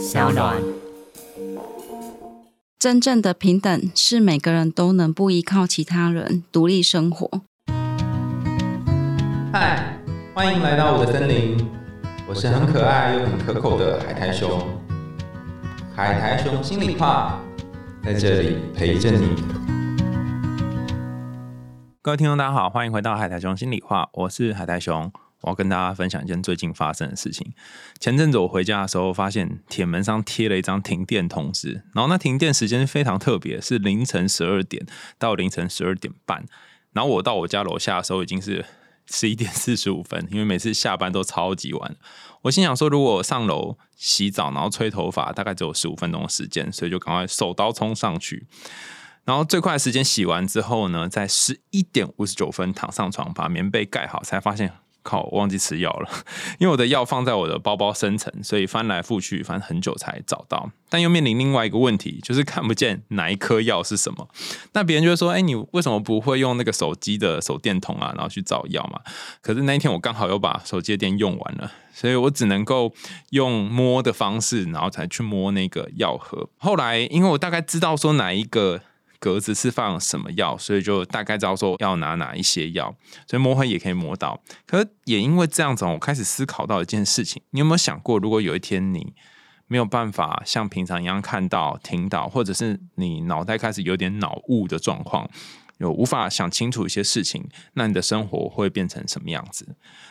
小暖。真正的平等是每个人都能不依靠其他人独立生活。嗨，欢迎来到我的森林，我是很可爱又很可口的海苔熊。海苔熊心里话，在这里陪着你。各位听众，大家好，欢迎回到海苔熊心里话，我是海苔熊。我要跟大家分享一件最近发生的事情。前阵子我回家的时候，发现铁门上贴了一张停电通知，然后那停电时间非常特别，是凌晨十二点到凌晨十二点半。然后我到我家楼下的时候已经是十一点四十五分，因为每次下班都超级晚。我心想说，如果上楼洗澡，然后吹头发，大概只有十五分钟的时间，所以就赶快手刀冲上去。然后最快的时间洗完之后呢，在十一点五十九分躺上床，把棉被盖好，才发现。靠！我忘记吃药了，因为我的药放在我的包包深层，所以翻来覆去翻很久才找到。但又面临另外一个问题，就是看不见哪一颗药是什么。那别人就会说：“哎，你为什么不会用那个手机的手电筒啊，然后去找药嘛？”可是那一天我刚好又把手机的电用完了，所以我只能够用摸的方式，然后才去摸那个药盒。后来因为我大概知道说哪一个。格子是放什么药，所以就大概知道说要拿哪一些药，所以摸黑也可以摸到。可是也因为这样子，我开始思考到一件事情：你有没有想过，如果有一天你没有办法像平常一样看到、听到，或者是你脑袋开始有点脑雾的状况？有无法想清楚一些事情，那你的生活会变成什么样子？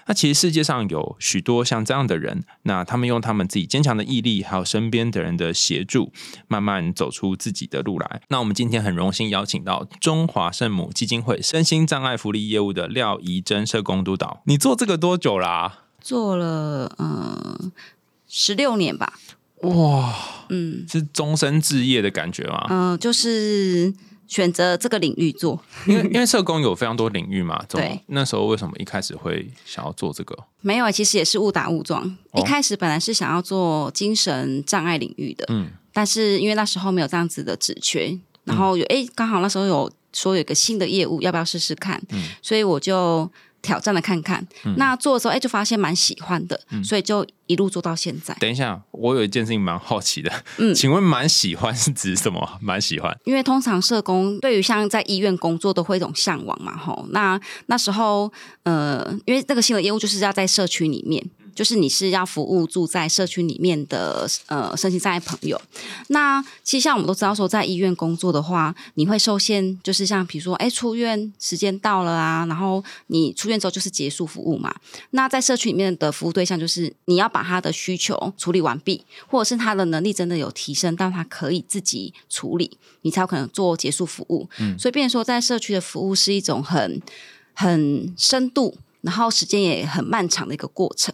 那其实世界上有许多像这样的人，那他们用他们自己坚强的毅力，还有身边的人的协助，慢慢走出自己的路来。那我们今天很荣幸邀请到中华圣母基金会身心障碍福利业务的廖怡珍社工督导。你做这个多久啦？做了嗯十六年吧。哇，嗯，是终身置业的感觉吗？嗯，就是。选择这个领域做，因为因为社工有非常多领域嘛。对，那时候为什么一开始会想要做这个？没有，其实也是误打误撞。一开始本来是想要做精神障碍领域的，嗯，但是因为那时候没有这样子的职缺，然后有哎，刚好那时候有说有一个新的业务，要不要试试看？嗯，所以我就。挑战的看看，那做的时候，哎，就发现蛮喜欢的，所以就一路做到现在。等一下，我有一件事情蛮好奇的，嗯，请问蛮喜欢是指什么？蛮喜欢？因为通常社工对于像在医院工作都会一种向往嘛，吼。那那时候，呃，因为这个新的业务就是要在社区里面。就是你是要服务住在社区里面的呃身心障碍朋友，那其实像我们都知道说，在医院工作的话，你会受限，就是像比如说，哎，出院时间到了啊，然后你出院之后就是结束服务嘛。那在社区里面的服务对象，就是你要把他的需求处理完毕，或者是他的能力真的有提升，到他可以自己处理，你才有可能做结束服务。嗯，所以变说在社区的服务是一种很很深度，然后时间也很漫长的一个过程。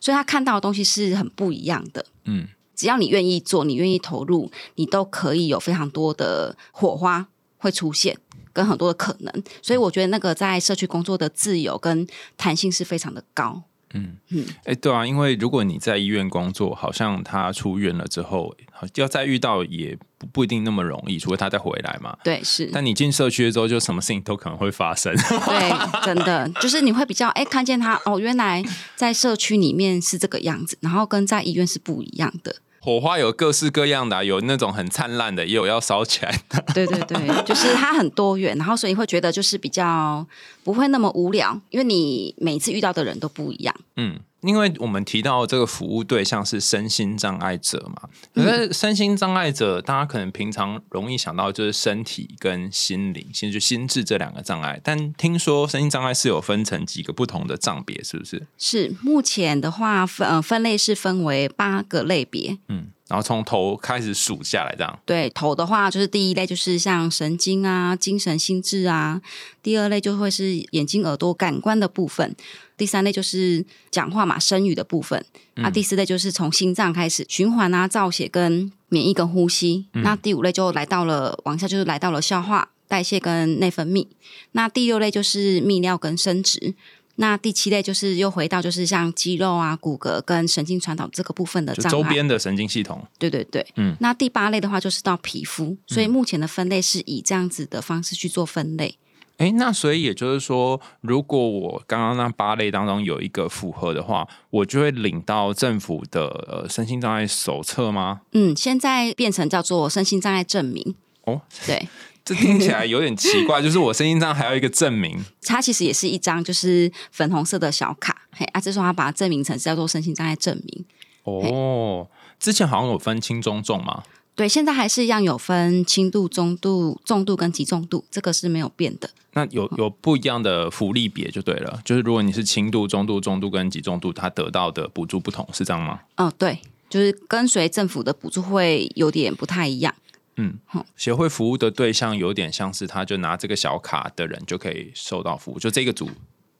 所以他看到的东西是很不一样的。嗯，只要你愿意做，你愿意投入，你都可以有非常多的火花会出现，跟很多的可能。所以我觉得那个在社区工作的自由跟弹性是非常的高。嗯嗯，哎，对啊，因为如果你在医院工作，好像他出院了之后，要再遇到也不不一定那么容易，除非他再回来嘛。对，是。但你进社区之后，就什么事情都可能会发生。对，真的，就是你会比较哎，看见他哦，原来在社区里面是这个样子，然后跟在医院是不一样的。火花有各式各样的，有那种很灿烂的，也有要烧起来的。对对对，就是它很多元，然后所以会觉得就是比较不会那么无聊，因为你每次遇到的人都不一样。嗯。因为我们提到这个服务对象是身心障碍者嘛，可是身心障碍者，大家可能平常容易想到就是身体跟心灵，其实就心智这两个障碍。但听说身心障碍是有分成几个不同的障别，是不是？是，目前的话分分类是分为八个类别。嗯。然后从头开始数下来，这样。对，头的话就是第一类，就是像神经啊、精神、心智啊；第二类就会是眼睛、耳朵、感官的部分；第三类就是讲话嘛、声语的部分；啊，第四类就是从心脏开始循环啊、造血跟免疫跟呼吸；那第五类就来到了往下就是来到了消化、代谢跟内分泌；那第六类就是泌尿跟生殖。那第七类就是又回到就是像肌肉啊、骨骼跟神经传导这个部分的障碍，周边的神经系统。对对对，嗯。那第八类的话就是到皮肤，所以目前的分类是以这样子的方式去做分类。哎，那所以也就是说，如果我刚刚那八类当中有一个符合的话，我就会领到政府的呃身心障碍手册吗？嗯，现在变成叫做身心障碍证明。哦，对，这听起来 有点奇怪，就是我身心障碍还有一个证明。它其实也是一张就是粉红色的小卡，嘿，啊，这时候他把它证明成是叫做身心障碍证明。哦，之前好像有分轻中重嘛。对，现在还是一样有分轻度、中度、重度跟极重度，这个是没有变的。那有有不一样的福利别就对了，就是如果你是轻度、中度、重度跟极重度，它得到的补助不同，是这样吗？嗯，对，就是跟随政府的补助会有点不太一样。嗯，好协会服务的对象有点像是，他就拿这个小卡的人就可以收到服务，就这个组。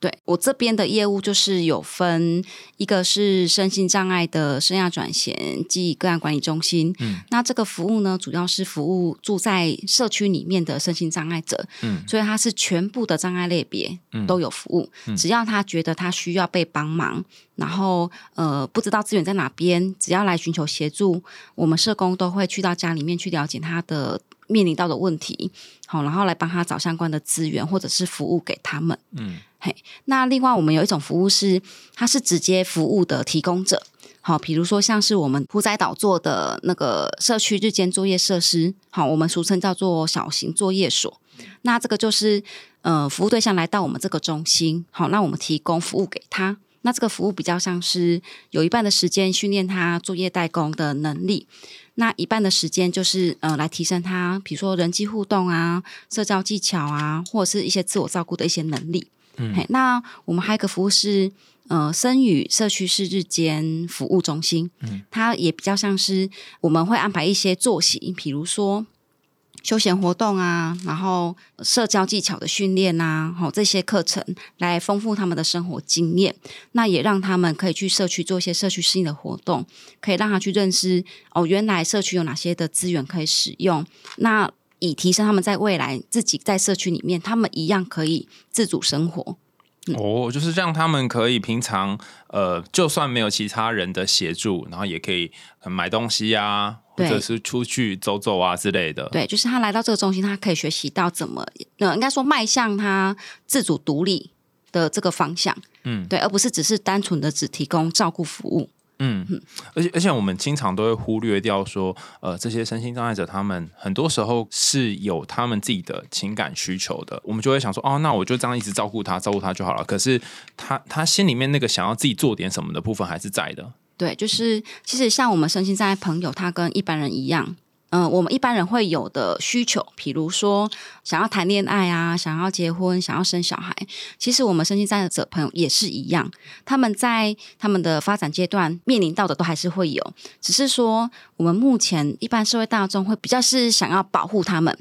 对我这边的业务就是有分，一个是身心障碍的生涯转衔及个案管理中心。嗯，那这个服务呢，主要是服务住在社区里面的身心障碍者。嗯，所以它是全部的障碍类别都有服务，只要他觉得他需要被帮忙，然后呃不知道资源在哪边，只要来寻求协助，我们社工都会去到家里面去了解他的。面临到的问题，好，然后来帮他找相关的资源或者是服务给他们。嗯，嘿，那另外我们有一种服务是，它是直接服务的提供者，好，比如说像是我们屠宰岛做的那个社区日间作业设施，好，我们俗称叫做小型作业所。那这个就是呃，服务对象来到我们这个中心，好，那我们提供服务给他。那这个服务比较像是有一半的时间训练他作业代工的能力。那一半的时间就是呃，来提升他，比如说人际互动啊、社交技巧啊，或者是一些自我照顾的一些能力。嗯，那我们还有一个服务是呃，生语社区是日间服务中心。嗯，它也比较像是我们会安排一些作息，比如说。休闲活动啊，然后社交技巧的训练啊，好这些课程来丰富他们的生活经验。那也让他们可以去社区做一些社区性的活动，可以让他去认识哦，原来社区有哪些的资源可以使用。那以提升他们在未来自己在社区里面，他们一样可以自主生活。哦，就是让他们可以平常呃，就算没有其他人的协助，然后也可以买东西啊。或者是出去走走啊之类的，对，就是他来到这个中心，他可以学习到怎么，呃，应该说迈向他自主独立的这个方向，嗯，对，而不是只是单纯的只提供照顾服务，嗯，而且而且我们经常都会忽略掉说，呃，这些身心障碍者他们很多时候是有他们自己的情感需求的，我们就会想说，哦，那我就这样一直照顾他，照顾他就好了。可是他他心里面那个想要自己做点什么的部分还是在的。对，就是其实像我们身心障碍朋友，他跟一般人一样，嗯，我们一般人会有的需求，比如说想要谈恋爱啊，想要结婚，想要生小孩，其实我们身心障碍者朋友也是一样，他们在他们的发展阶段面临到的都还是会有，只是说我们目前一般社会大众会比较是想要保护他们。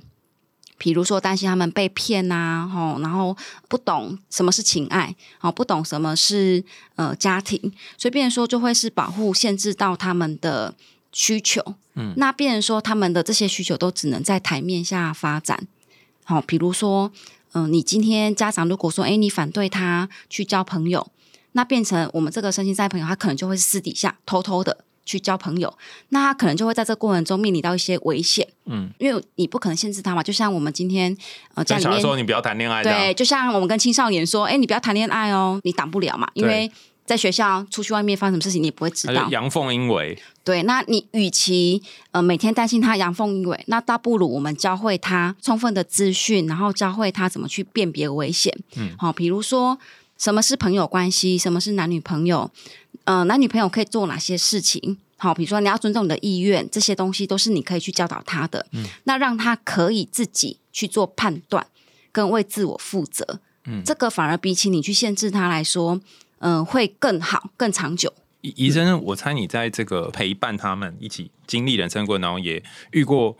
比如说担心他们被骗呐，吼，然后不懂什么是情爱，哦，不懂什么是呃家庭，所以变说就会是保护限制到他们的需求，嗯，那变成说他们的这些需求都只能在台面下发展，好，比如说，嗯，你今天家长如果说，哎，你反对他去交朋友，那变成我们这个身心障碍朋友，他可能就会私底下偷偷的。去交朋友，那他可能就会在这过程中面临到一些危险，嗯，因为你不可能限制他嘛。就像我们今天呃家里面说你不要谈恋爱，对，就像我们跟青少年说，哎，你不要谈恋爱哦，你挡不了嘛，因为在学校出去外面发生什么事情，你也不会知道。阳奉阴违，对，那你与其呃每天担心他阳奉阴违，那倒不如我们教会他充分的资讯，然后教会他怎么去辨别危险。嗯，好，比如说什么是朋友关系，什么是男女朋友。呃，男女朋友可以做哪些事情？好，比如说你要尊重你的意愿，这些东西都是你可以去教导他的。嗯，那让他可以自己去做判断，跟为自我负责。嗯，这个反而比起你去限制他来说，嗯，会更好、更长久。医医生，我猜你在这个陪伴他们一起经历人生过程当中，也遇过。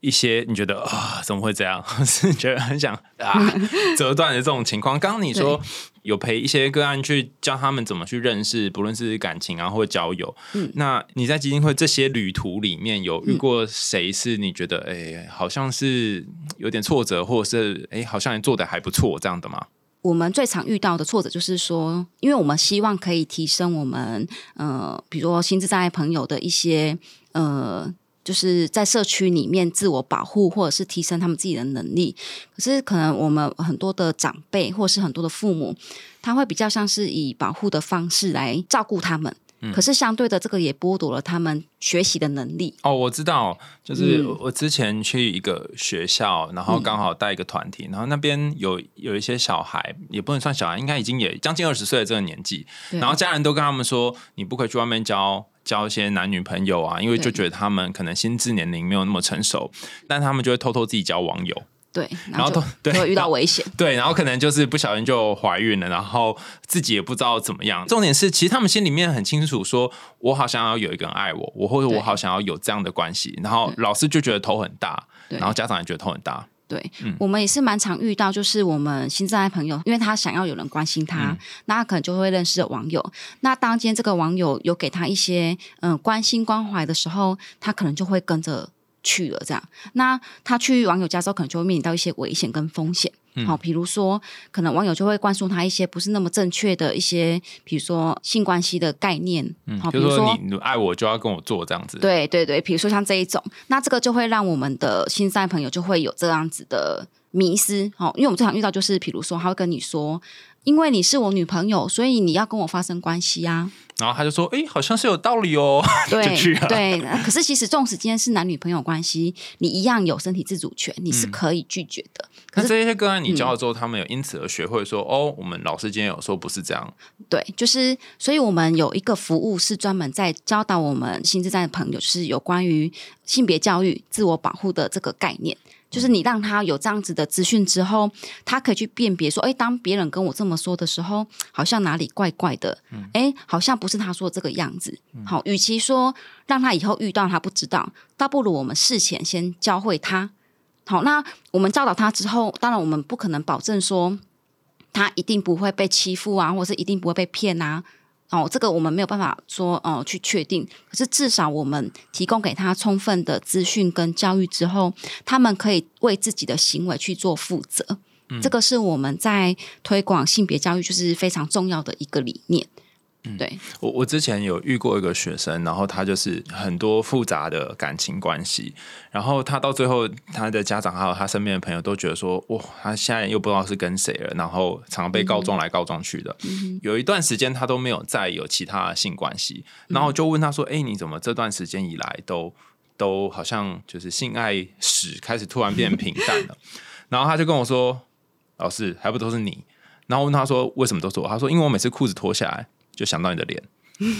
一些你觉得啊，怎么会这样？是觉得很想啊 折断的这种情况。刚刚你说有陪一些个案去教他们怎么去认识，不论是感情啊或交友。嗯，那你在基金会这些旅途里面有遇过谁是你觉得哎，好像是有点挫折，或者是哎，好像做的还不错这样的吗？我们最常遇到的挫折就是说，因为我们希望可以提升我们呃，比如说心智障碍朋友的一些呃。就是在社区里面自我保护，或者是提升他们自己的能力。可是可能我们很多的长辈，或是很多的父母，他会比较像是以保护的方式来照顾他们。可是相对的，这个也剥夺了他们学习的能力。哦，我知道，就是我之前去一个学校，然后刚好带一个团体，然后那边有有一些小孩，也不能算小孩，应该已经也将近二十岁的这个年纪，然后家人都跟他们说，你不可以去外面交交一些男女朋友啊，因为就觉得他们可能心智年龄没有那么成熟，但他们就会偷偷自己交网友。对，然后都对会遇到危险，对，然后可能就是不小心就怀孕了，然后自己也不知道怎么样。重点是，其实他们心里面很清楚，说我好想要有一个人爱我，我或者我好想要有这样的关系。然后老师就觉得头很大，然后家长也觉得头很大。对，我们也是蛮常遇到，就是我们新在朋友，因为他想要有人关心他，那他可能就会认识网友。那当今天这个网友有给他一些嗯关心关怀的时候，他可能就会跟着。去了这样，那他去网友家之后，可能就会面临到一些危险跟风险。好，比如说，可能网友就会灌输他一些不是那么正确的一些，比如说性关系的概念。好，比如说你爱我就要跟我做这样子。对对对，比如说像这一种，那这个就会让我们的新在朋友就会有这样子的迷失。好，因为我们最常遇到就是，比如说他会跟你说。因为你是我女朋友，所以你要跟我发生关系啊。然后他就说：“哎，好像是有道理哦。”对对，可是其实纵使今天是男女朋友关系，你一样有身体自主权，你是可以拒绝的。可是这些个案你教了之后，他们有因此而学会说：“哦，我们老师今天有说不是这样。”对，就是所以我们有一个服务是专门在教导我们心智障的朋友，就是有关于性别教育、自我保护的这个概念。就是你让他有这样子的资讯之后，他可以去辨别说，哎，当别人跟我这么说的时候，好像哪里怪怪的，哎，好像不是他说这个样子。好，与其说让他以后遇到他不知道，倒不如我们事前先教会他。好，那我们教导他之后，当然我们不可能保证说他一定不会被欺负啊，或是一定不会被骗啊。哦，这个我们没有办法说哦去确定，可是至少我们提供给他充分的资讯跟教育之后，他们可以为自己的行为去做负责。这个是我们在推广性别教育就是非常重要的一个理念。对我，我之前有遇过一个学生，然后他就是很多复杂的感情关系，然后他到最后，他的家长还有他身边的朋友都觉得说，哇，他现在又不知道是跟谁了，然后常被告状来告状去的。有一段时间他都没有再有其他性关系，然后就问他说，哎，你怎么这段时间以来都都好像就是性爱史开始突然变平淡了？然后他就跟我说，老师还不都是你？然后问他说，为什么都是我？他说，因为我每次裤子脱下来。就想到你的脸，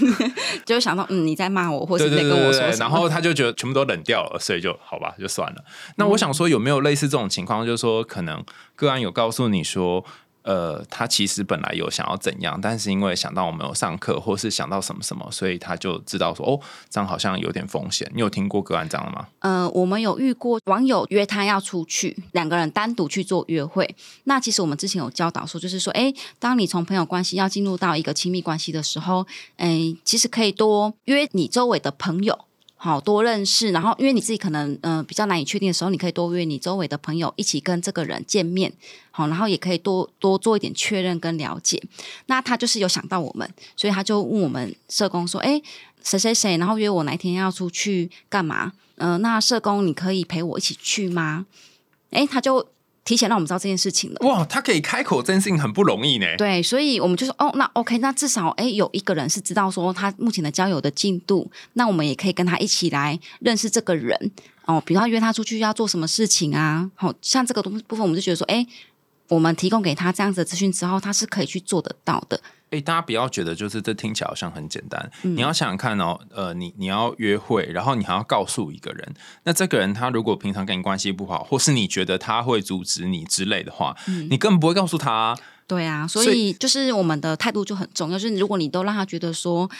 就想到嗯你在骂我，或者在跟我说然后他就觉得全部都冷掉了，所以就好吧，就算了。那我想说，有没有类似这种情况？就是说，可能个案有告诉你说。呃，他其实本来有想要怎样，但是因为想到我们有上课，或是想到什么什么，所以他就知道说，哦，这样好像有点风险。你有听过个案这样吗？呃，我们有遇过网友约他要出去，两个人单独去做约会。那其实我们之前有教导说，就是说，哎，当你从朋友关系要进入到一个亲密关系的时候，哎，其实可以多约你周围的朋友。好多认识，然后因为你自己可能嗯比较难以确定的时候，你可以多约你周围的朋友一起跟这个人见面，好，然后也可以多多做一点确认跟了解。那他就是有想到我们，所以他就问我们社工说：“哎，谁谁谁，然后约我哪天要出去干嘛？嗯，那社工你可以陪我一起去吗？”哎，他就。提前让我们知道这件事情了。哇，他可以开口这件事情很不容易呢。对，所以我们就说，哦，那 OK，那至少哎，有一个人是知道说他目前的交友的进度，那我们也可以跟他一起来认识这个人哦。比如他约他出去要做什么事情啊？好像这个东部分，我们就觉得说，哎，我们提供给他这样子的资讯之后，他是可以去做得到的。哎，大家不要觉得就是这听起来好像很简单。你要想想看哦，呃，你你要约会，然后你还要告诉一个人，那这个人他如果平常跟你关系不好，或是你觉得他会阻止你之类的话，你根本不会告诉他。对啊，所以就是我们的态度就很重要，就是如果你都让他觉得说，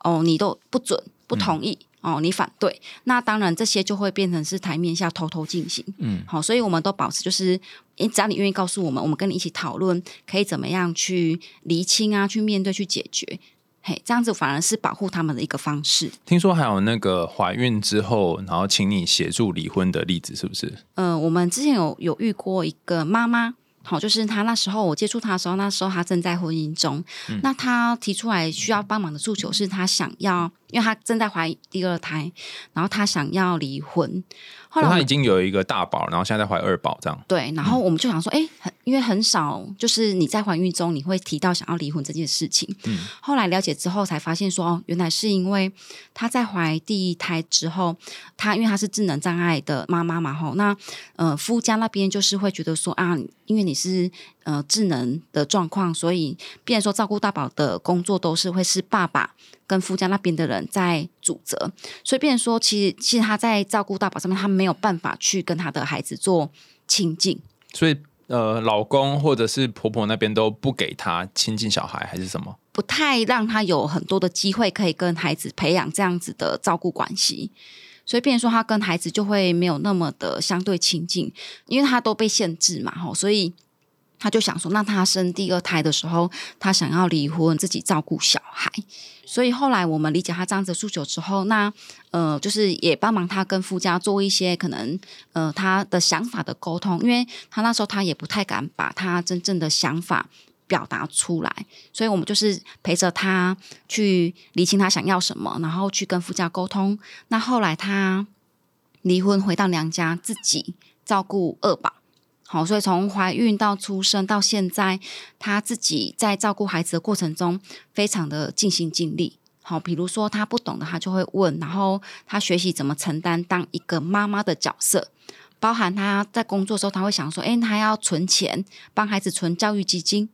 哦，你都不准不同意。哦，你反对，那当然这些就会变成是台面下偷偷进行。嗯，好，所以我们都保持就是，你只要你愿意告诉我们，我们跟你一起讨论，可以怎么样去厘清啊，去面对，去解决。嘿，这样子反而是保护他们的一个方式。听说还有那个怀孕之后，然后请你协助离婚的例子，是不是？嗯，我们之前有有遇过一个妈妈。好，就是他那时候我接触他的时候，那时候他正在婚姻中。那他提出来需要帮忙的诉求是他想要，因为他正在怀第二胎，然后他想要离婚。后来他已经有一个大宝，然后现在在怀二宝，这样对。然后我们就想说，哎，很因为很少，就是你在怀孕中你会提到想要离婚这件事情。嗯。后来了解之后才发现，说哦，原来是因为他在怀第一胎之后，他因为他是智能障碍的妈妈嘛，吼，那呃夫家那边就是会觉得说啊，因为你是呃智能的状况，所以变说照顾大宝的工作都是会是爸爸。跟夫家那边的人在主责，所以变成说，其实其实他在照顾大宝上面，他没有办法去跟他的孩子做亲近。所以，呃，老公或者是婆婆那边都不给他亲近小孩，还是什么？不太让他有很多的机会可以跟孩子培养这样子的照顾关系，所以变成说，他跟孩子就会没有那么的相对亲近，因为他都被限制嘛，吼，所以。他就想说，那他生第二胎的时候，他想要离婚，自己照顾小孩。所以后来我们理解他这样子诉求之后，那呃，就是也帮忙他跟夫家做一些可能呃他的想法的沟通，因为他那时候他也不太敢把他真正的想法表达出来，所以我们就是陪着他去理清他想要什么，然后去跟夫家沟通。那后来他离婚回到娘家，自己照顾二宝。好，所以从怀孕到出生到现在，他自己在照顾孩子的过程中，非常的尽心尽力。好，比如说他不懂的，他就会问，然后他学习怎么承担当一个妈妈的角色，包含他在工作时候，他会想说，哎，他要存钱帮孩子存教育基金，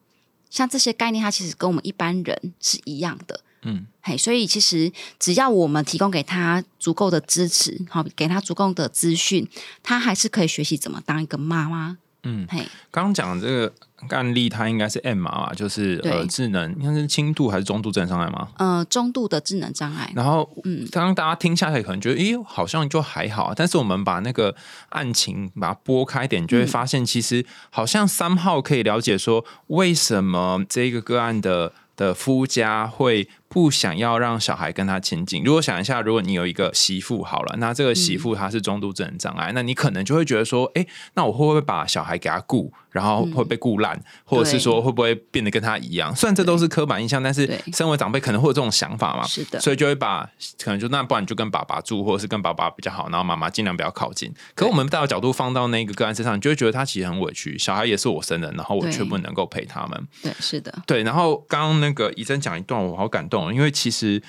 像这些概念，他其实跟我们一般人是一样的。嗯，嘿，所以其实只要我们提供给他足够的支持，好，给他足够的资讯，他还是可以学习怎么当一个妈妈。嗯，刚刚讲这个案例，它应该是 M 嘛，就是呃智能，应该是轻度还是中度智能障碍吗？呃，中度的智能障碍。然后，嗯，刚刚大家听下来可能觉得，咦，好像就还好，但是我们把那个案情把它拨开点，就会发现，其实好像三号可以了解说，为什么这个个案的的夫家会。不想要让小孩跟他亲近。如果想一下，如果你有一个媳妇好了，那这个媳妇她是中度智能障碍，那你可能就会觉得说，哎，那我会不会把小孩给他顾，然后会被顾烂，或者是说会不会变得跟他一样？虽然这都是刻板印象，但是身为长辈可能会有这种想法嘛。是的，所以就会把可能就那不然就跟爸爸住，或者是跟爸爸比较好，然后妈妈尽量不要靠近。可我们带的角度放到那个个案身上，你就会觉得他其实很委屈，小孩也是我生的，然后我却不能够陪他们。对，是的，对。然后刚刚那个医生讲一段，我好感动。因为其实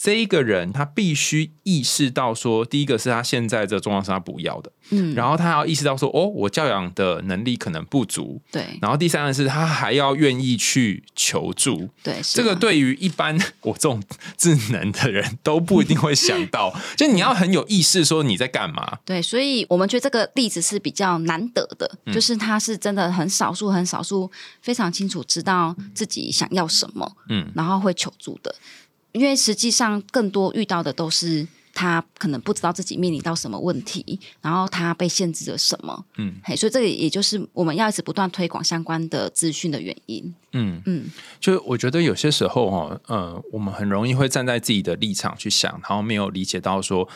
这一个人他必须意识到说，第一个是他现在这状况是他不要的，嗯，然后他要意识到说，哦，我教养的能力可能不足，对，然后第三个是他还要愿意去求助，对，这个对于一般我这种智能的人都不一定会想到，就你要很有意识说你在干嘛，对，所以我们觉得这个例子是比较难得的，就是他是真的很少数很少数非常清楚知道自己想要什么，嗯，然后会求助的。因为实际上更多遇到的都是他可能不知道自己面临到什么问题，然后他被限制了什么，嗯，嘿，所以这个也就是我们要一直不断推广相关的资讯的原因。嗯嗯，就我觉得有些时候哈，呃，我们很容易会站在自己的立场去想，然后没有理解到说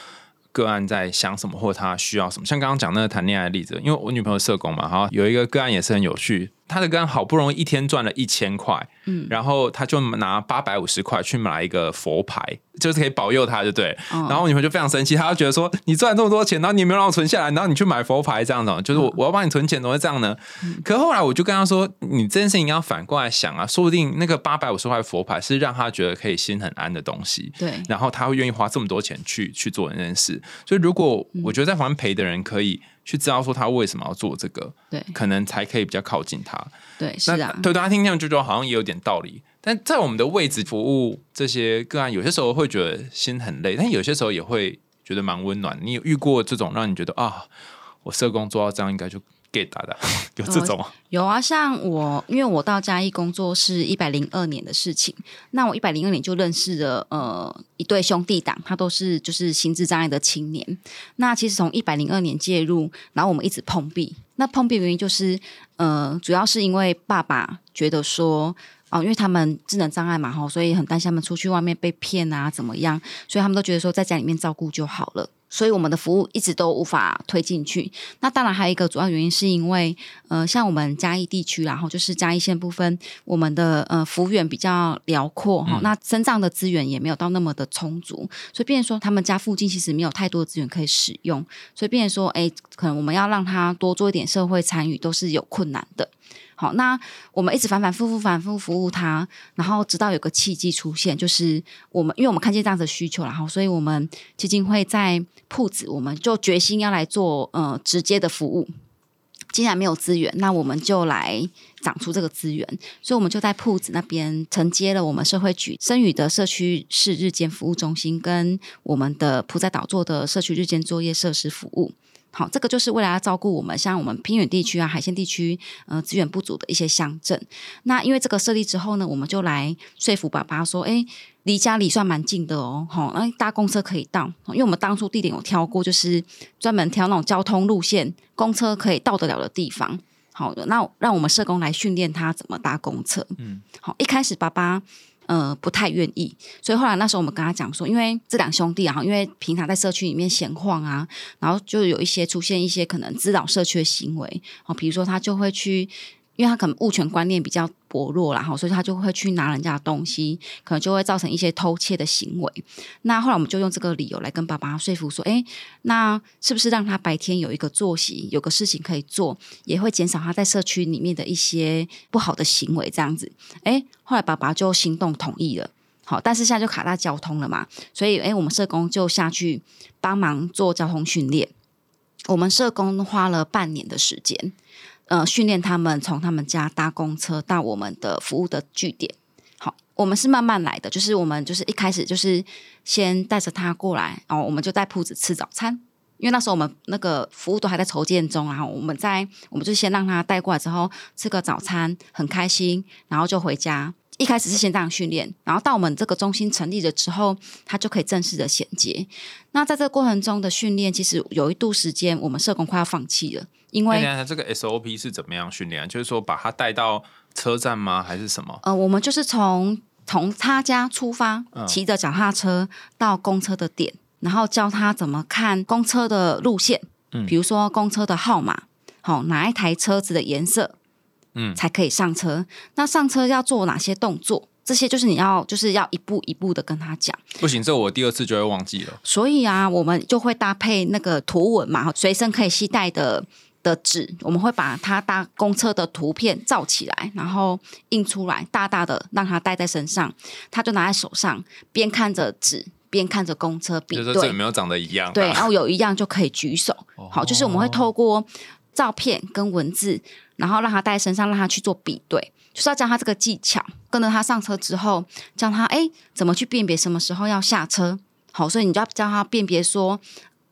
个案在想什么或他需要什么。像刚刚讲那个谈恋爱的例子，因为我女朋友社工嘛，哈，有一个个案也是很有趣。他的哥好不容易一天赚了一千块，嗯，然后他就拿八百五十块去买一个佛牌，就是可以保佑他，就对。然后女朋友就非常生气，她就觉得说：“你赚这么多钱，然后你没有让我存下来，然后你去买佛牌，这样子，就是我我要帮你存钱，怎么会这样呢？”可后来我就跟他说：“你这件事情要反过来想啊，说不定那个八百五十块佛牌是让他觉得可以心很安的东西，对。然后他会愿意花这么多钱去去做那件事。所以如果我觉得在旁边陪的人可以。”去知道说他为什么要做这个，对，可能才可以比较靠近他。对，是啊，对大家听这样就觉得好像也有点道理。但在我们的位置服务这些个案，有些时候会觉得心很累，但有些时候也会觉得蛮温暖。你有遇过这种让你觉得啊，我社工做到这样应该就。Get 的 有这种有啊，像我，因为我到嘉义工作是一百零二年的事情，那我一百零二年就认识了呃一对兄弟党，他都是就是心智障碍的青年。那其实从一百零二年介入，然后我们一直碰壁。那碰壁原因就是呃，主要是因为爸爸觉得说哦，因为他们智能障碍嘛吼，所以很担心他们出去外面被骗啊怎么样，所以他们都觉得说在家里面照顾就好了。所以我们的服务一直都无法推进去。那当然还有一个主要原因是因为，呃，像我们嘉义地区，然后就是嘉义县部分，我们的呃幅员比较辽阔哈，那身障的资源也没有到那么的充足，所以变成说他们家附近其实没有太多的资源可以使用，所以变成说，哎，可能我们要让他多做一点社会参与，都是有困难的。好，那我们一直反反复复、反复服务他，然后直到有个契机出现，就是我们因为我们看见这样的需求，然后所以我们基金会在铺子，我们就决心要来做呃直接的服务。既然没有资源，那我们就来长出这个资源，所以我们就在铺子那边承接了我们社会局生语的社区式日间服务中心，跟我们的铺在岛做的社区日间作业设施服务。好，这个就是为了要照顾我们，像我们偏远地区啊、海线地区，呃，资源不足的一些乡镇。那因为这个设立之后呢，我们就来说服爸爸说，哎，离家里算蛮近的哦，好，哎，搭公车可以到，因为我们当初地点有挑过，就是专门挑那种交通路线，公车可以到得了的地方。好的，那让我们社工来训练他怎么搭公车。嗯，好，一开始爸爸。呃，不太愿意，所以后来那时候我们跟他讲说，因为这两兄弟啊，因为平常在社区里面闲晃啊，然后就有一些出现一些可能滋扰社区的行为，哦，比如说他就会去。因为他可能物权观念比较薄弱然后所以他就会去拿人家的东西，可能就会造成一些偷窃的行为。那后来我们就用这个理由来跟爸爸说服说，哎，那是不是让他白天有一个作息，有个事情可以做，也会减少他在社区里面的一些不好的行为？这样子，哎，后来爸爸就心动同意了。好，但是现在就卡在交通了嘛，所以哎，我们社工就下去帮忙做交通训练。我们社工花了半年的时间。呃，训练他们从他们家搭公车到我们的服务的据点。好，我们是慢慢来的，就是我们就是一开始就是先带着他过来，然后我们就带铺子吃早餐。因为那时候我们那个服务都还在筹建中，然后我们在我们就先让他带过来之后吃个早餐，很开心，然后就回家。一开始是先这样训练，然后到我们这个中心成立了之后，他就可以正式的衔接。那在这个过程中的训练，其实有一度时间，我们社工快要放弃了。因为这个 SOP 是怎么样训练？就是说把他带到车站吗？还是什么？呃，我们就是从从他家出发，骑着脚踏车到公车的点，然后教他怎么看公车的路线，嗯，比如说公车的号码，好哪一台车子的颜色，嗯，才可以上车。那上车要做哪些动作？这些就是你要就是要一步一步的跟他讲。不行，这我第二次就会忘记了。所以啊，我们就会搭配那个图文嘛，随身可以携带的。的纸，我们会把它搭公车的图片照起来，然后印出来，大大的让他带在身上，他就拿在手上，边看着纸，边看着公车比对，有没有长得一样？对，然后有一样就可以举手。好，就是我们会透过照片跟文字，然后让他带在身上，让他去做比对，就是要教他这个技巧。跟着他上车之后，教他哎怎么去辨别什么时候要下车。好，所以你就要教他辨别说，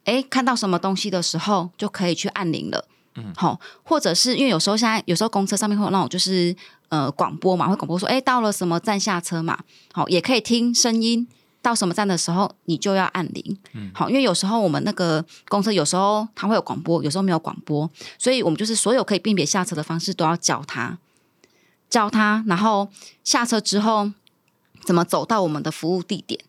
哎看到什么东西的时候就可以去按铃了。嗯，好，或者是因为有时候现在有时候公车上面会有那种就是呃广播嘛，会广播说，哎，到了什么站下车嘛，好，也可以听声音，到什么站的时候你就要按铃，嗯，好，因为有时候我们那个公车有时候它会有广播，有时候没有广播，所以我们就是所有可以辨别下车的方式都要教他，教他，然后下车之后怎么走到我们的服务地点，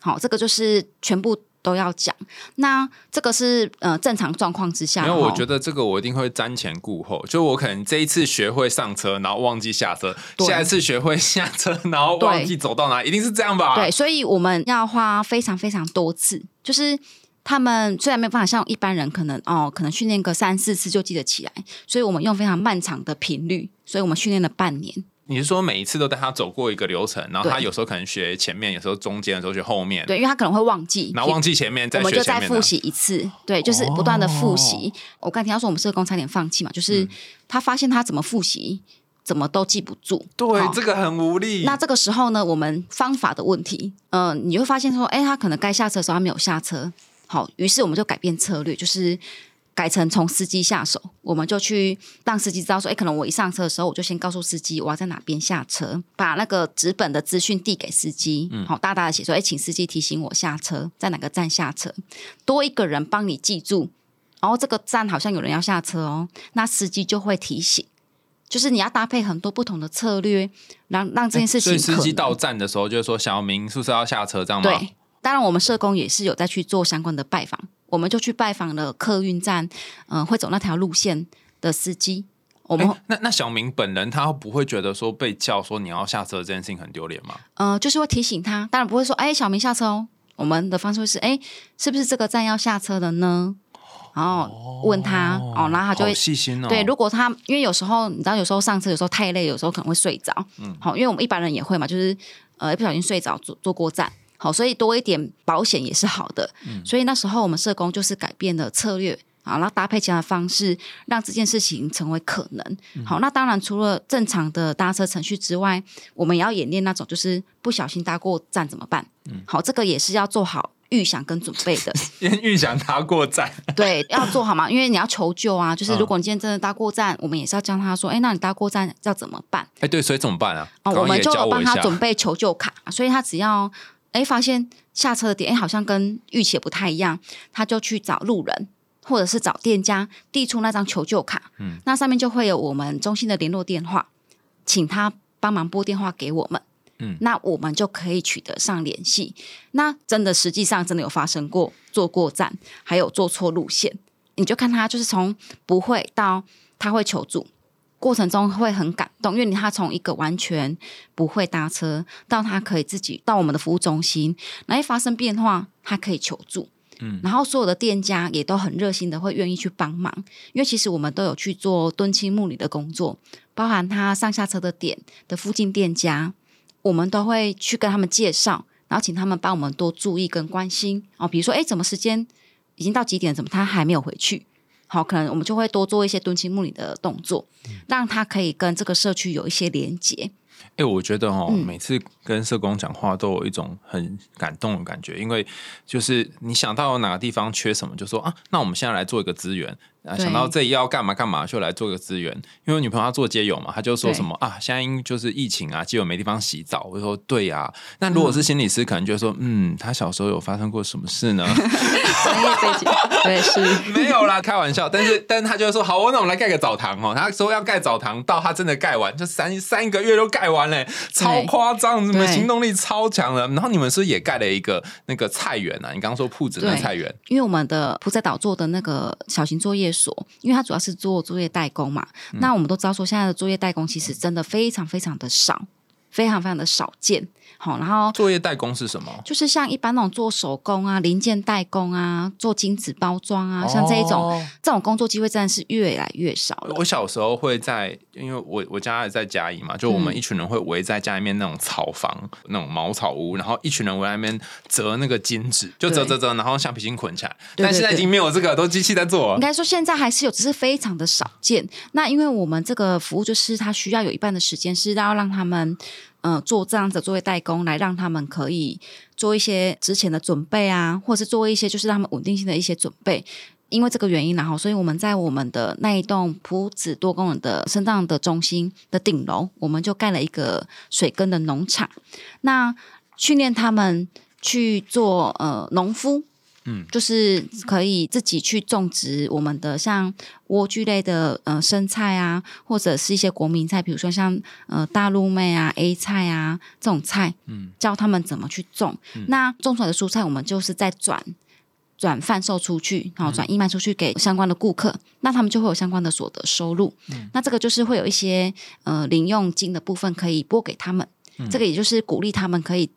好，这个就是全部。都要讲，那这个是呃正常状况之下，因为我觉得这个我一定会瞻前顾后，就我可能这一次学会上车，然后忘记下车，下一次学会下车，然后忘记走到哪，一定是这样吧？对，所以我们要花非常非常多次，就是他们虽然没有办法像一般人可能哦，可能训练个三四次就记得起来，所以我们用非常漫长的频率，所以我们训练了半年。你是说每一次都带他走过一个流程，然后他有时候可能学前面，有时候中间的时候学后面。对，因为他可能会忘记，然后忘记前面，我们就再复习一次。对，就是不断的复习。我刚听到说我们社工差点放弃嘛，就是他发现他怎么复习，怎么都记不住。对，这个很无力。那这个时候呢，我们方法的问题，嗯，你会发现说，哎，他可能该下车的时候他没有下车。好，于是我们就改变策略，就是。改成从司机下手，我们就去让司机知道说，哎，可能我一上车的时候，我就先告诉司机我要在哪边下车，把那个纸本的资讯递给司机，好大大的写说，哎，请司机提醒我下车，在哪个站下车，多一个人帮你记住，然后这个站好像有人要下车哦，那司机就会提醒，就是你要搭配很多不同的策略，让让这件事情。所以司机到站的时候，就是说小明是不是要下车这样吗？对，当然我们社工也是有在去做相关的拜访。我们就去拜访了客运站，嗯、会走那条路线的司机。我们、诶那那小明本人他不会觉得说被叫说你要下车这件事情很丢脸吗？呃，就是会提醒他，当然不会说，哎，小明下车哦。我们的方式会是，哎，是不是这个站要下车的呢？然后问他，哦，然后他就会细心哦。对，如果他因为有时候你知道，有时候上车有时候太累，有时候可能会睡着。嗯，好，因为我们一般人也会嘛，就是呃一不小心睡着坐坐过站。好，所以多一点保险也是好的。嗯，所以那时候我们社工就是改变了策略。啊，然后搭配其他的方式，让这件事情成为可能。好，那当然除了正常的搭车程序之外，我们也要演练那种就是不小心搭过站怎么办？嗯，好，这个也是要做好预想跟准备的。先预想搭过站，对，要做好嘛，因为你要求救啊。就是如果你今天真的搭过站，我们也是要教他说，哎，那你搭过站要怎么办？哎，对，所以怎么办啊？哦，我们就帮他准备求救卡，所以他只要哎发现下车的点哎好像跟预期不太一样，他就去找路人。或者是找店家递出那张求救卡，嗯，那上面就会有我们中心的联络电话，请他帮忙拨电话给我们，嗯那我们就可以取得上联系。那真的实际上真的有发生过坐过站，还有坐错路线，你就看他就是从不会到他会求助，过程中会很感动，因为你他从一个完全不会搭车，到他可以自己到我们的服务中心，然后一发生变化，他可以求助。嗯，然后所有的店家也都很热心的会愿意去帮忙，因为其实我们都有去做敦亲睦邻的工作，包含他上下车的点的附近店家，我们都会去跟他们介绍，然后请他们帮我们多注意跟关心。哦，比如说，哎，怎么时间？已经到几点，怎么？他还没有回去？好，可能我们就会多做一些敦亲睦邻的动作，让他可以跟这个社区有一些连接。哎、我觉得哦，嗯每次跟社工讲话都有一种很感动的感觉，因为就是你想到哪个地方缺什么，就说啊，那我们现在来做一个资源啊，想到这里要干嘛干嘛，就来做一个资源。因为我女朋友她做街友嘛，她就说什么啊，现在因就是疫情啊，街友没地方洗澡。我就说对呀、那如果是心理师，可能就说，嗯，他小时候有发生过什么事呢？专业背景，对，是。没有啦，开玩笑。但是，但是他就会说，好，那我们来盖个澡堂哦。他说要盖澡堂，到他真的盖完，就三三个月都盖完嘞，超夸张，你们行动力超强的。然后你们是不是也盖了一个那个菜园啊？你刚刚说铺子那菜园，因为我们的铺在岛做的那个小型作业所，因为它主要是做作业代工嘛，那我们都知道说现在的作业代工其实真的非常非常的少，非常非常的少见。好，然后作业代工是什么？就是像一般那种做手工啊、零件代工啊、做精子包装啊，像这一种、哦这种工作机会真的是越来越少了。我小时候会在，因为我我家也在嘉义嘛，就我们嗯一群人会围在家里面那种草房、那种茅草屋，然后一群人围在那边折那个金纸，就折折折，然后橡皮筋捆起来。但现在已经没有这个，都机器在做应。该说现在还是有，只是非常的少见。那因为我们这个服务就是它需要有一半的时间是要让他们呃做这样子作业代工，来让他们可以做一些之前的准备啊，或者是做一些就是他们稳定性的一些准备。因为这个原因，然后所以我们在我们的那一栋埔子多功能的生长的中心的顶楼，我们就盖了一个水耕的农场。那训练他们去做呃农夫，嗯，就是可以自己去种植我们的像莴苣类的呃生菜啊，或者是一些国民菜，比如说像呃大陆妹啊、A 菜啊这种菜，嗯，教他们怎么去种。那种出来的蔬菜，我们就是在转。转贩售出去，然后转义卖出去给相关的顾客，那他们就会有相关的所得收入。那这个就是会有一些呃零用金的部分可以拨给他们，这个也就是鼓励他们可以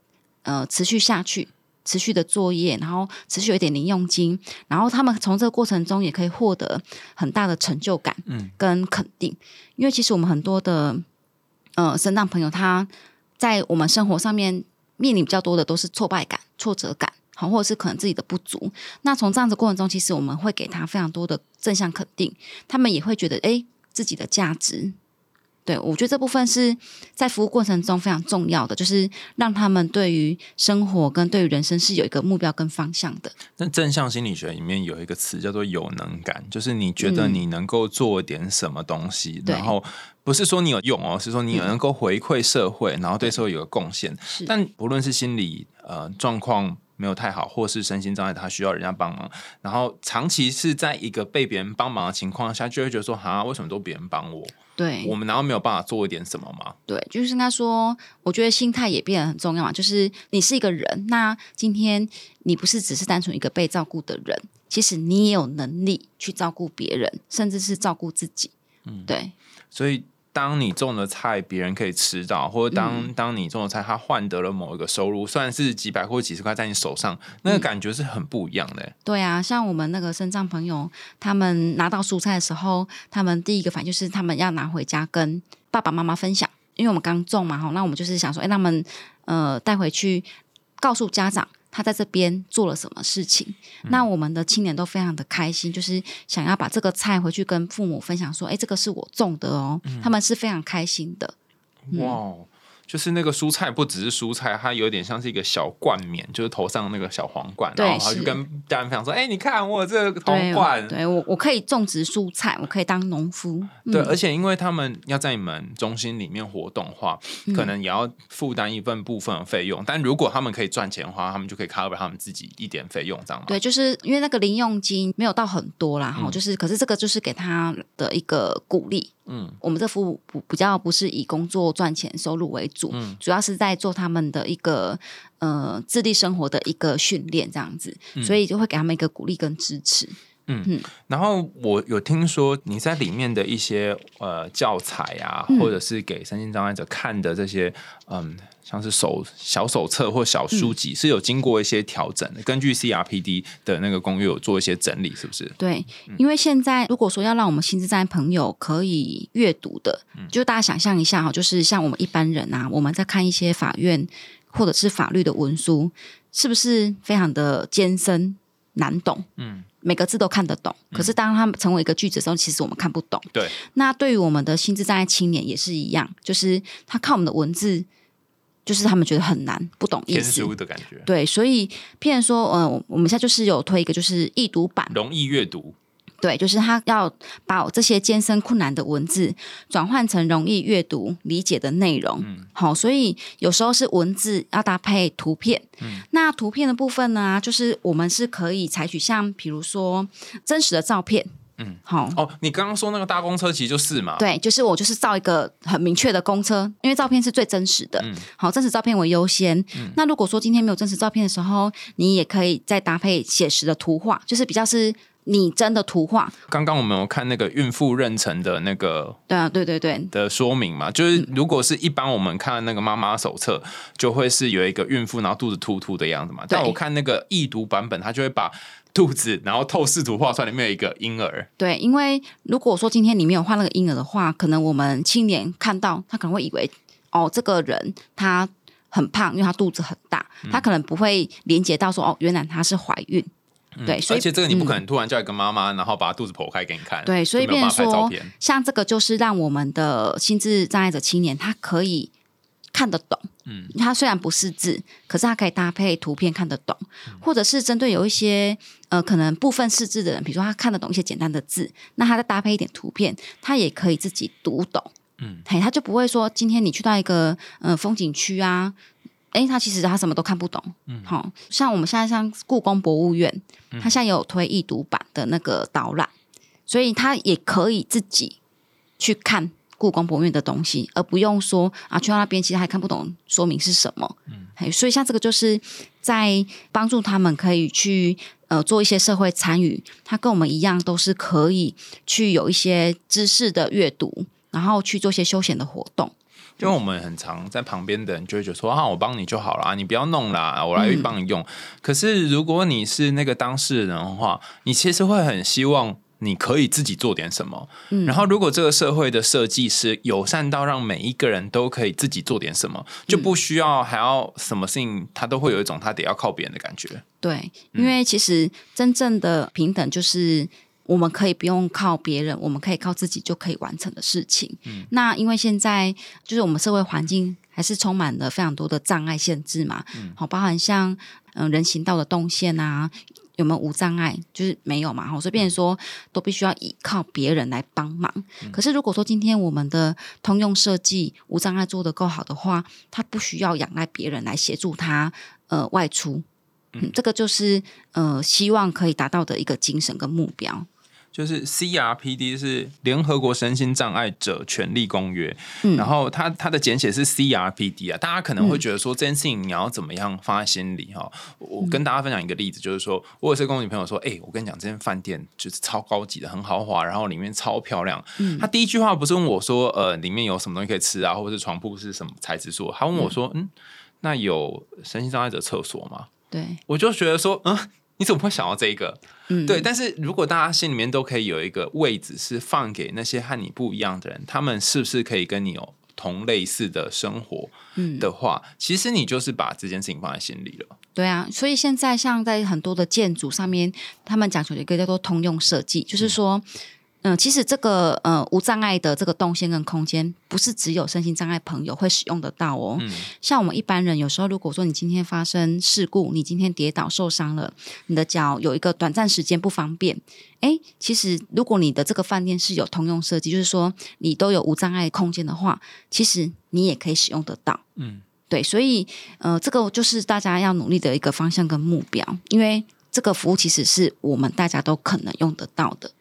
呃持续下去，持续的作业，然后持续有一点零用金，然后他们从这个过程中也可以获得很大的成就感，嗯，跟肯定。因为其实我们很多的呃生长朋友，他在我们生活上面面临比较多的都是挫败感、挫折感。好，或者是可能自己的不足，那从这样子过程中，其实我们会给他非常多的正向肯定，他们也会觉得，哎，自己的价值。对我觉得这部分是在服务过程中非常重要的，就是让他们对于生活跟对于人生是有一个目标跟方向的。那正向心理学里面有一个词叫做有能感，就是你觉得嗯你能够做点什么东西，对然后不是说你有用哦，是说你能够回馈社会，然后对社会有个贡献。但不论是心理呃状况没有太好，或是身心障碍，他需要人家帮忙，然后长期是在一个被别人帮忙的情况下，就会觉得说，哈，为什么都别人帮我？对，我们难道没有办法做一点什么吗？对，就是应该说，我觉得心态也变得很重要嘛。就是你是一个人，那今天你不是只是单纯一个被照顾的人，其实你也有能力去照顾别人，甚至是照顾自己。嗯，对。所以，当你种的菜别人可以吃到，或者当当你种的菜他换得了某一个收入，虽然是几百或几十块在你手上，那个感觉是很不一样的。对啊，像我们那个生障朋友，他们拿到蔬菜的时候，他们第一个反应就是他们要拿回家跟爸爸妈妈分享，因为我们刚种嘛，哈，那我们就是想说，哎，他们呃带回去告诉家长。他在这边做了什么事情？那我们的青年都非常的开心，就是想要把这个菜回去跟父母分享，说：“哎，这个是我种的哦。”他们是非常开心的。哇！就是那个蔬菜不只是蔬菜，它有点像是一个小冠冕，就是头上那个小皇冠，然后就跟家人分享说：“哎，你看我这个皇冠，对我我可以种植蔬菜，我可以当农夫。”对，而且因为他们要在你们中心里面活动的话，可能也要负担一份部分的费用。但如果他们可以赚钱的话，他们就可以 cover 他们自己一点费用，这样对，就是因为那个零用金没有到很多啦，哈，就是可是这个就是给他的一个鼓励。嗯，我们这服务不比较不是以工作赚钱收入为主，嗯，主要是在做他们的一个呃自立生活的一个训练这样子，所以就会给他们一个鼓励跟支持。嗯。嗯，然后我有听说你在里面的一些呃教材啊，或者是给身心障碍者看的这些嗯。像是手小手册或小书籍是有经过一些调整的，根据 CRPD 的那个公约有做一些整理，是不是？对，因为现在如果说要让我们心智障碍朋友可以阅读的，就大家想象一下哈，就是像我们一般人啊，我们在看一些法院或者是法律的文书，是不是非常的艰深难懂？嗯，每个字都看得懂，可是当他们成为一个句子的时候，其实我们看不懂。对，那对于我们的心智障碍青年也是一样，就是他看我们的文字。就是他们觉得很难，不懂意思的感觉。对，所以譬如说，呃，我们现在就是有推一个，就是易读版，容易阅读。对，就是他要把这些艰深困难的文字转换成容易阅读理解的内容。嗯，好，所以有时候是文字要搭配图片。嗯，那图片的部分呢，就是我们是可以采取像，比如说真实的照片。嗯，好哦。你刚刚说那个大公车其实就是嘛，对，就是我就是造一个很明确的公车，因为照片是最真实的。嗯，好，真实照片为优先。嗯，那如果说今天没有真实照片的时候，你也可以再搭配写实的图画，就是比较是拟真的图画。刚刚我们有看那个孕妇妊娠的那个，对啊，对对对的说明嘛，就是如果是一般我们看那个妈妈手册，就会是有一个孕妇然后肚子凸凸的样子嘛。但我看那个易读版本，它就会把。肚子，然后透视图画出来里面有一个婴儿。对，因为如果说今天你没有画那个婴儿的话，可能我们青年看到他可能会以为，哦，这个人他很胖，因为他肚子很大，他可能不会连接到说，哦，原来他是怀孕。对，而且这个你不可能突然叫一个妈妈，然后把肚子剖开给你看。对，所以变说，像这个就是让我们的心智障碍者青年他可以看得懂。嗯，它虽然不是字，可是它可以搭配图片看得懂，或者是针对有一些呃可能部分识字的人，比如说他看得懂一些简单的字，那他再搭配一点图片，他也可以自己读懂。嗯，嘿，他就不会说今天你去到一个呃风景区啊，哎，他其实他什么都看不懂。嗯，好像我们现在像故宫博物院，他现在有推易读版的那个导览，所以他也可以自己去看。故宫博物院的东西，而不用说啊，去到那边其实还看不懂说明是什么。嗯，所以像这个就是在帮助他们可以去呃做一些社会参与，他跟我们一样都是可以去有一些知识的阅读，然后去做一些休闲的活动。因为我们很常在旁边的人就会觉得说啊，我帮你就好了，你不要弄啦，我来帮你用。可是如果你是那个当事人的话，你其实会很希望。你可以自己做点什么，嗯然后如果这个社会的设计是友善到让每一个人都可以自己做点什么，就不需要还要什么事情，他都会有一种他得要靠别人的感觉。对，因为其实真正的平等就是我们可以不用靠别人，我们可以靠自己就可以完成的事情。嗯，那因为现在就是我们社会环境还是充满了非常多的障碍限制嘛，嗯，好，包含像嗯人行道的动线啊。有没有无障碍？就是没有嘛，哈，所以变成说都必须要依靠别人来帮忙。可是如果说今天我们的通用设计无障碍做得够好的话，他不需要仰赖别人来协助他呃外出。嗯，这个就是呃希望可以达到的一个精神跟目标。就是 CRPD 是联合国身心障碍者权利公约，嗯然后它它的简写是 CRPD 啊，大家可能会觉得说这件事情你要怎么样放在心里哈。我跟大家分享一个例子，就是说我有次跟我女朋友说，哎、我跟你讲，这间饭店就是超高级的，很豪华，然后里面超漂亮。嗯她第一句话不是问我说，呃，里面有什么东西可以吃啊，或者是床铺是什么材质做，她问我说，嗯，那有身心障碍者厕所吗？对，我就觉得说，嗯，你怎么会想到这个？嗯，对，但是如果大家心里面都可以有一个位置是放给那些和你不一样的人，他们是不是可以跟你有同类似的生活嗯的话，其实你就是把这件事情放在心里了。对啊，所以现在像在很多的建筑上面，他们讲求一个叫做通用设计，就是说。嗯，其实这个呃无障碍的这个动线跟空间，不是只有身心障碍朋友会使用得到哦。嗯像我们一般人，有时候如果说你今天发生事故，你今天跌倒受伤了，你的脚有一个短暂时间不方便，诶，其实如果你的这个饭店是有通用设计，就是说你都有无障碍空间的话，其实你也可以使用得到。嗯，对，所以呃，这个就是大家要努力的一个方向跟目标，因为这个服务其实是我们大家都可能用得到的。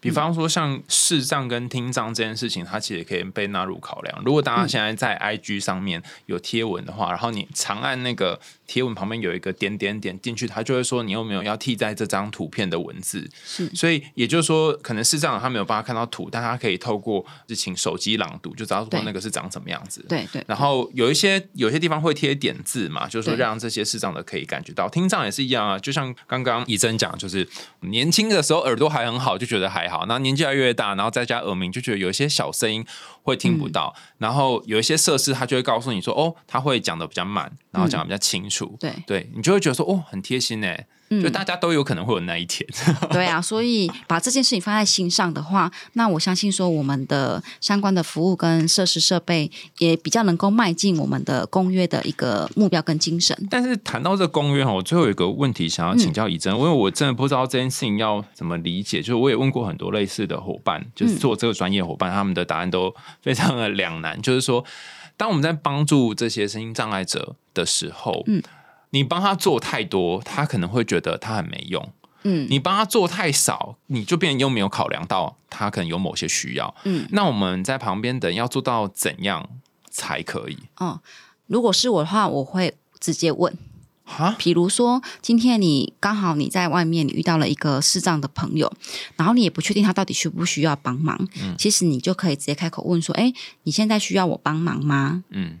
比方说像视障跟听障这件事情，它其实也可以被纳入考量。如果大家现在在 IG 上面有贴文的话，然后你长按那个贴文旁边有一个点点点进去，它就会说你有没有要替代这张图片的文字。是所以也就是说，可能视障者他没有办法看到图，但他可以透过就请手机朗读，就知道说那个是长什么样子。对对，然后有一些有些地方会贴点字嘛，就是说让这些视障的可以感觉到。听障也是一样啊，就像刚刚怡珍讲，就是年轻的时候耳朵还很好，就觉得还好，然后年纪越来越大，然后再加耳鸣，就觉得有一些小声音会听不到。然后有一些设施，它就会告诉你说，哦，他会讲的比较慢，然后讲的比较清楚。对对你就会觉得说，哦，很贴心哎。就大家都有可能会有那一天，对啊，所以把这件事情放在心上的话，那我相信说我们的相关的服务跟设施设备也比较能够迈进我们的公约的一个目标跟精神。但是谈到这个公约哈，我最后有一个问题想要请教以真，因为我真的不知道这件事情要怎么理解。就是我也问过很多类似的伙伴，就是做这个专业伙伴，他们的答案都非常的两难。就是说，当我们在帮助这些身心障碍者的时候，嗯，你帮他做太多，他可能会觉得他很没用；嗯。你帮他做太少，你就变又没有考量到他可能有某些需要。嗯，那我们在旁边等要做到怎样才可以？哦，如果是我的话，我会直接问。哈，比如说，今天你刚好你在外面，你遇到了一个视障的朋友，然后你也不确定他到底需不需要帮忙，嗯。其实你就可以直接开口问说：“哎，你现在需要我帮忙吗？嗯，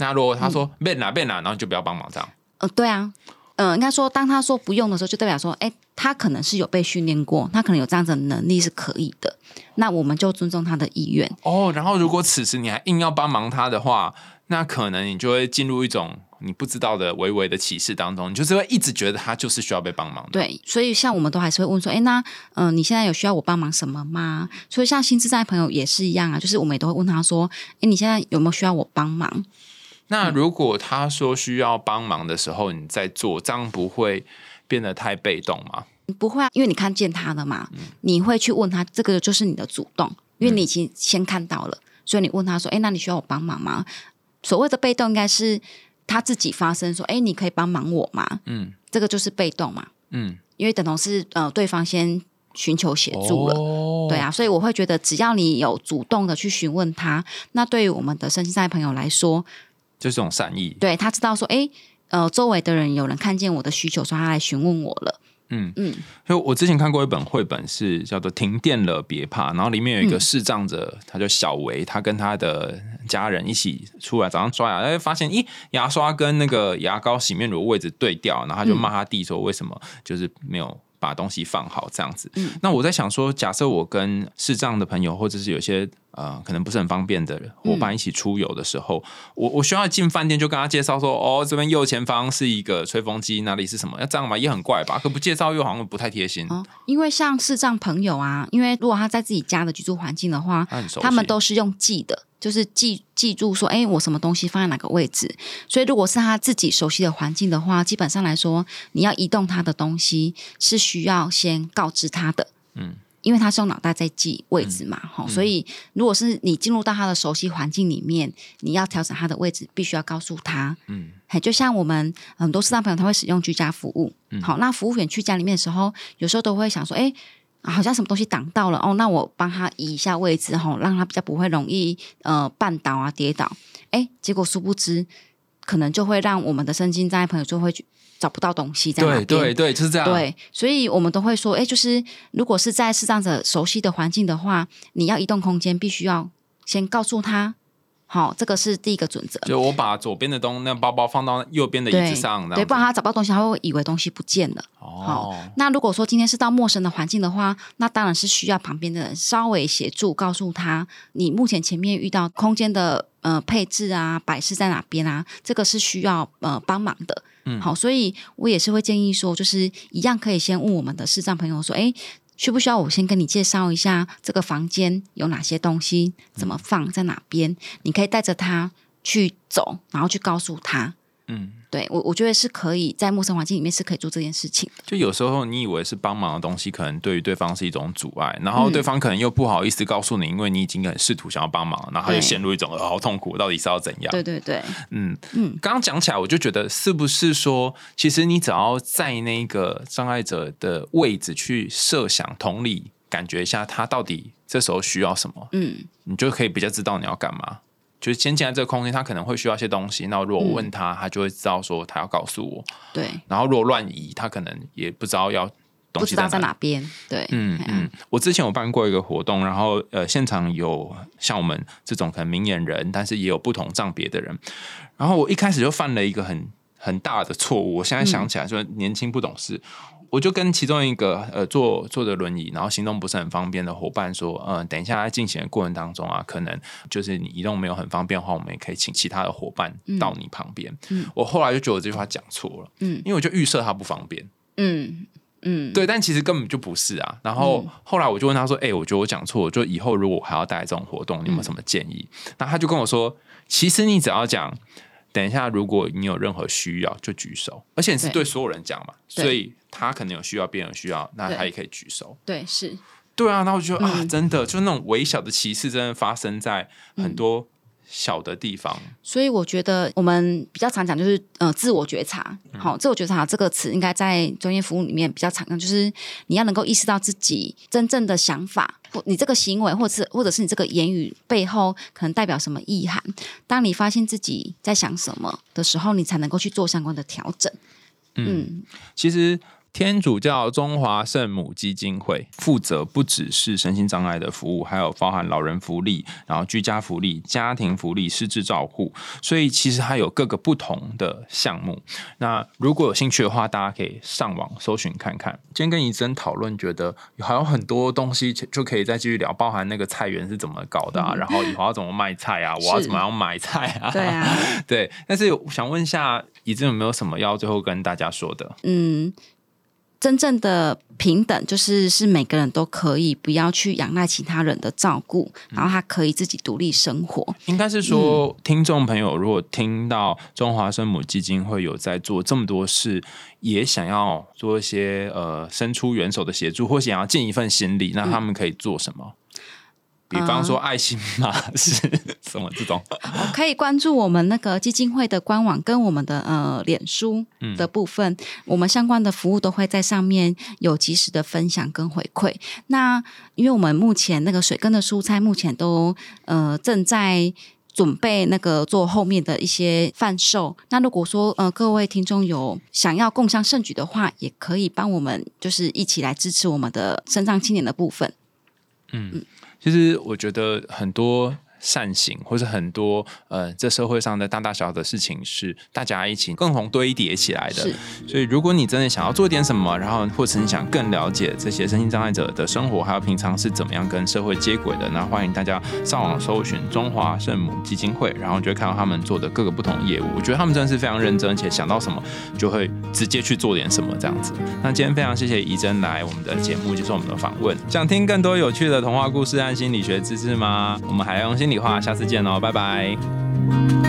那如果他说变啦变啦，然后你就不要帮忙这样。？”呃，对啊，呃，应该说，当他说不用的时候，就代表说：“哎，他可能是有被训练过，他可能有这样子的能力是可以的。”那我们就尊重他的意愿。哦，然后如果此时你还硬要帮忙他的话，那可能你就会进入一种你不知道的微微的歧视当中，你就是会一直觉得他就是需要被帮忙的。对，所以像我们都还是会问说，哎，那嗯、呃你现在有需要我帮忙什么吗？所以像新智障的朋友也是一样啊，就是我们也都会问他说，哎，你现在有没有需要我帮忙？那如果他说需要帮忙的时候，你在做，这样不会变得太被动吗？不会啊，因为你看见他了嘛，你会去问他，这个就是你的主动，因为你已经先看到了，所以你问他说：“哎，那你需要我帮忙吗？”所谓的被动，应该是他自己发声说：“哎，你可以帮忙我吗嗯？”这个就是被动嘛，嗯，因为等同是呃对方先寻求协助了。哦对，啊，所以我会觉得，只要你有主动的去询问他，那对于我们的身心障碍朋友来说，就是这种善意。对他知道说，哎，呃，周围的人有人看见我的需求，所以他来询问我了。嗯嗯，所以我之前看过一本绘本，是叫做《停电了别怕》，然后里面有一个嗯视障者，他叫小维，他跟他的家人一起出来早上刷牙，哎，发现咦，牙刷跟那个牙膏、洗面乳位置对调，然后他就骂他弟说为什么就是没有。把东西放好这样子，嗯那我在想说，假设我跟视障的朋友，或者是有些呃可能不是很方便的伙伴一起出游的时候，我我需要进饭店就跟他介绍说，哦，这边右前方是一个吹风机，哪里是什么？要这样嘛？也很怪吧？可不介绍又好像不太贴心。哦，因为像视障朋友啊，因为如果他在自己家的居住环境的话，他们都是用记的，就是记记住说，哎，我什么东西放在哪个位置。所以如果是他自己熟悉的环境的话，基本上来说，你要移动他的东西是需要先告知他的。嗯。因为他是用脑袋在记位置嘛，哈、所以如果是你进入到他的熟悉环境里面，你要调整他的位置，必须要告诉他。嗯嘿，就像我们很多视障朋友，他会使用居家服务。嗯好，那服务员去家里面的时候，有时候都会想说，哎，好像什么东西挡到了哦，那我帮他移一下位置吼，让他比较不会容易呃绊倒啊跌倒。哎，结果殊不知，可能就会让我们的身心障碍朋友就会找不到东西在那边。对对对，就是这样。对，所以我们都会说，哎，就是如果是在视障者熟悉的环境的话，你要移动空间，必须要先告诉他。好，这个是第一个准则。就我把左边的东那包包放到右边的椅子上，对，不然他找不到东西，他会以为东西不见了。哦，那如果说今天是到陌生的环境的话，那当然是需要旁边的人稍微协助，告诉他你目前前面遇到空间的呃配置啊、摆饰在哪边啊，这个是需要呃帮忙的。嗯，好，所以我也是会建议说，就是一样可以先问我们的视障朋友说，哎。需不需要我先跟你介绍一下这个房间有哪些东西，怎么放在哪边？你可以带着他去走，然后去告诉他。嗯。对我，我觉得是可以在陌生环境里面是可以做这件事情。就有时候你以为是帮忙的东西，可能对于对方是一种阻碍，然后对方可能又不好意思告诉你，因为你已经很试图想要帮忙，然后他就陷入一种好痛苦，到底是要怎样？对对对，嗯嗯。刚刚讲起来，我就觉得是不是说，其实你只要在那个障碍者的位置去设想、同理、感觉一下，他到底这时候需要什么，嗯，你就可以比较知道你要干嘛。就是先进来这个空间，他可能会需要一些东西。那如果我问他，他就会知道说他要告诉我。对。然后如果乱移，他可能也不知道要东西在哪边。对。嗯嗯。我之前有办过一个活动，然后呃，现场有像我们这种可能明眼人，但是也有不同障别的人。然后我一开始就犯了一个很很大的错误。我现在想起来，就是年轻不懂事。我就跟其中一个呃坐坐着轮椅，然后行动不是很方便的伙伴说，嗯，等一下在进行的过程当中啊，可能就是你移动没有很方便的话，我们也可以请其他的伙伴到你旁边。嗯，我后来就觉得我这句话讲错了，嗯，因为我就预设他不方便，嗯嗯，对，但其实根本就不是啊。然后后来我就问他说，哎，我觉得我讲错，就以后如果我还要带这种活动，你有没有什么建议？那他就跟我说，其实你只要讲。等一下，如果你有任何需要，就举手，而且你是对所有人讲嘛，所以他可能有需要，别人需要，那他也可以举手。对，是，对啊，那我就得啊，真的，就那种微小的歧视，真的发生在很多。小的地方，所以我觉得我们比较常讲就是呃自我觉察，好，自我觉察这个词应该在专业服务里面比较常用，就是你要能够意识到自己真正的想法，或你这个行为，或者是或者是你这个言语背后可能代表什么意涵。当你发现自己在想什么的时候，你才能够去做相关的调整。嗯，其实。天主教中华圣母基金会负责不只是身心障碍的服务，还有包含老人福利、然后居家福利、家庭福利、失智照护，所以其实它有各个不同的项目。那如果有兴趣的话，大家可以上网搜寻看看。今天跟怡珍讨论，觉得还有很多东西就可以再继续聊，包含那个菜园是怎么搞的啊，然后以后要怎么卖菜啊，我要怎么样买菜啊？对啊，对。但是想问一下，怡珍有没有什么要最后跟大家说的？嗯。真正的平等，就是是每个人都可以不要去仰赖其他人的照顾，然后他可以自己独立生活。应该是说，听众朋友如果听到中华生母基金会有在做这么多事，也想要做一些呃伸出援手的协助，或想要尽一份心力，那他们可以做什么？比方说爱心码是什么这种，可以关注我们那个基金会的官网跟我们的呃脸书的部分，我们相关的服务都会在上面有及时的分享跟回馈。那因为我们目前那个水根的蔬菜目前都呃正在准备那个做后面的一些贩售。那如果说呃各位听众有想要共襄盛举的话，也可以帮我们就是一起来支持我们的生长青年的部分。嗯。其实我觉得很多。善行，或是很多呃，这社会上的大大小小的事情，是大家一起共同堆叠起来的。所以，如果你真的想要做点什么，然后或者你想更了解这些身心障碍者的生活，还有平常是怎么样跟社会接轨的，那欢迎大家上网搜寻中华圣母基金会，然后就会看到他们做的各个不同业务。我觉得他们真的是非常认真，且想到什么就会直接去做点什么这样子。那今天非常谢谢怡珍来我们的节目接受我们的访问。想听更多有趣的童话故事和心理学知识吗？我们还要用心。里话，下次见哦，拜拜。